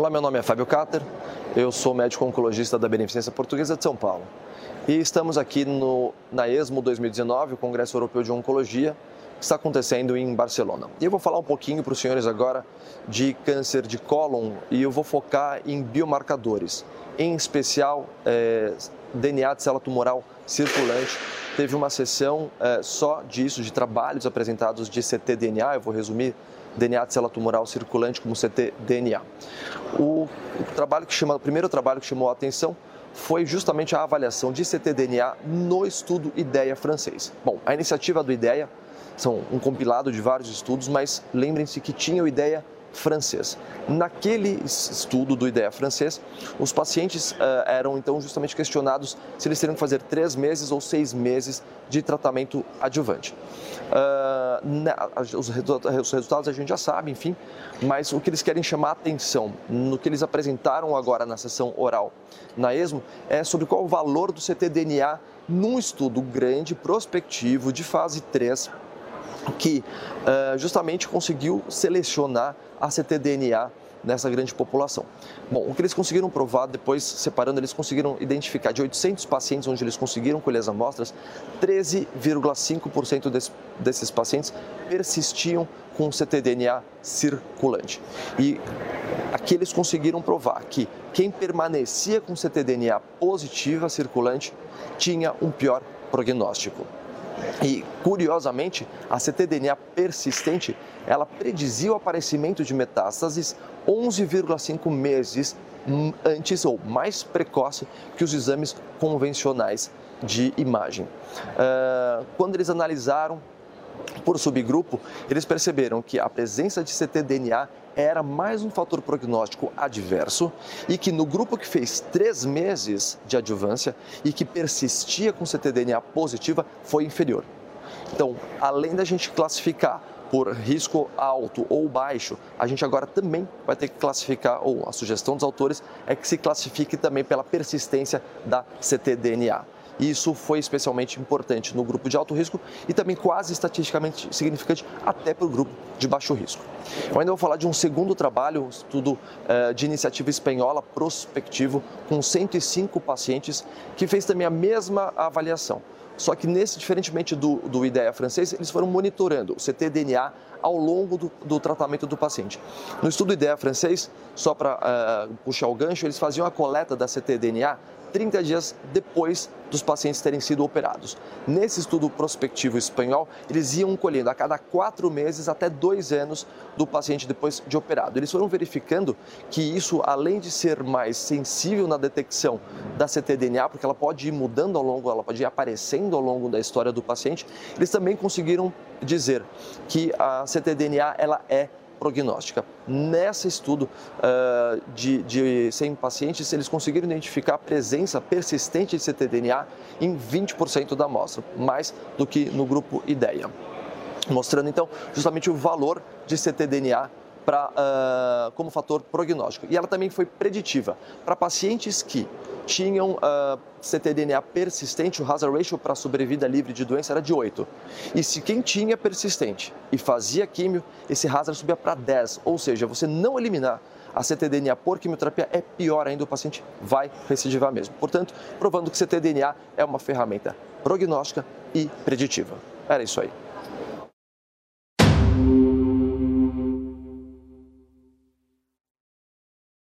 Olá, meu nome é Fábio Cater, eu sou médico oncologista da Beneficência Portuguesa de São Paulo. E estamos aqui no, na ESMO 2019, o Congresso Europeu de Oncologia, que está acontecendo em Barcelona. E eu vou falar um pouquinho para os senhores agora de câncer de cólon e eu vou focar em biomarcadores, em especial é, DNA de célula tumoral circulante. Teve uma sessão é, só disso, de trabalhos apresentados de ctDNA, eu vou resumir DNA de célula tumoral circulante como ctDNA. O trabalho que chama, o primeiro trabalho que chamou a atenção foi justamente a avaliação de ctDNA no estudo IDEA francês. Bom, a iniciativa do IDEA são um compilado de vários estudos, mas lembrem-se que tinha o IDEA francês. Naquele estudo do IDEA francês, os pacientes uh, eram então justamente questionados se eles teriam que fazer três meses ou seis meses de tratamento adjuvante. Uh, na, os, os, resultados a gente já sabe, enfim, mas o que eles querem chamar a atenção no que eles apresentaram agora na sessão oral na ESMO é sobre qual o valor do ctDNA num estudo grande, prospectivo, de fase 3, que uh, justamente conseguiu selecionar a ctDNA nessa grande população. Bom, o que eles conseguiram provar, depois separando, eles conseguiram identificar de 800 pacientes onde eles conseguiram colher as amostras, 13,5% des, desses pacientes persistiam com ctDNA circulante. E aqui eles conseguiram provar que quem permanecia com ctDNA positiva circulante tinha um pior prognóstico. E, curiosamente, a ctDNA persistente, ela predizia o aparecimento de metástases 11,5 meses antes ou mais precoce que os exames convencionais de imagem. Uh, quando eles analisaram por subgrupo, eles perceberam que a presença de ctDNA era mais um fator prognóstico adverso e que no grupo que fez três meses de adjuvância e que persistia com ctDNA positiva foi inferior. Então, além da gente classificar por risco alto ou baixo, a gente agora também vai ter que classificar, ou a sugestão dos autores é que se classifique também pela persistência da ctDNA. Isso foi especialmente importante no grupo de alto risco e também quase estatisticamente significante até para o grupo de baixo risco. Eu ainda vou falar de um segundo trabalho, um estudo uh, de iniciativa espanhola prospectivo com 105 pacientes que fez também a mesma avaliação. Só que nesse, diferentemente do, do IDEA francês, eles foram monitorando o ctDNA ao longo do, do tratamento do paciente. No estudo IDEA francês, só para uh, puxar o gancho, eles faziam a coleta da ctDNA 30 dias depois dos pacientes terem sido operados. Nesse estudo prospectivo espanhol, eles iam colhendo a cada quatro meses até dois anos do paciente depois de operado. Eles foram verificando que isso, além de ser mais sensível na detecção da ctDNA, porque ela pode ir mudando ao longo, ela pode ir aparecendo ao longo da história do paciente, eles também conseguiram dizer que a ctDNA ela é prognóstica. Nesse estudo uh, de, de 100 pacientes, eles conseguiram identificar a presença persistente de ctDNA em 20% da amostra, mais do que no grupo IDEA. Mostrando então justamente o valor de ctDNA pra, uh, como fator prognóstico. E ela também foi preditiva para pacientes que tinham uh, ctDNA persistente, o hazard ratio para sobrevida livre de doença era de 8. E se quem tinha persistente e fazia químio, esse hazard subia para 10. Ou seja, você não eliminar a ctDNA por quimioterapia é pior ainda, o paciente vai recidivar mesmo. Portanto, provando que ctDNA é uma ferramenta prognóstica e preditiva. Era isso aí.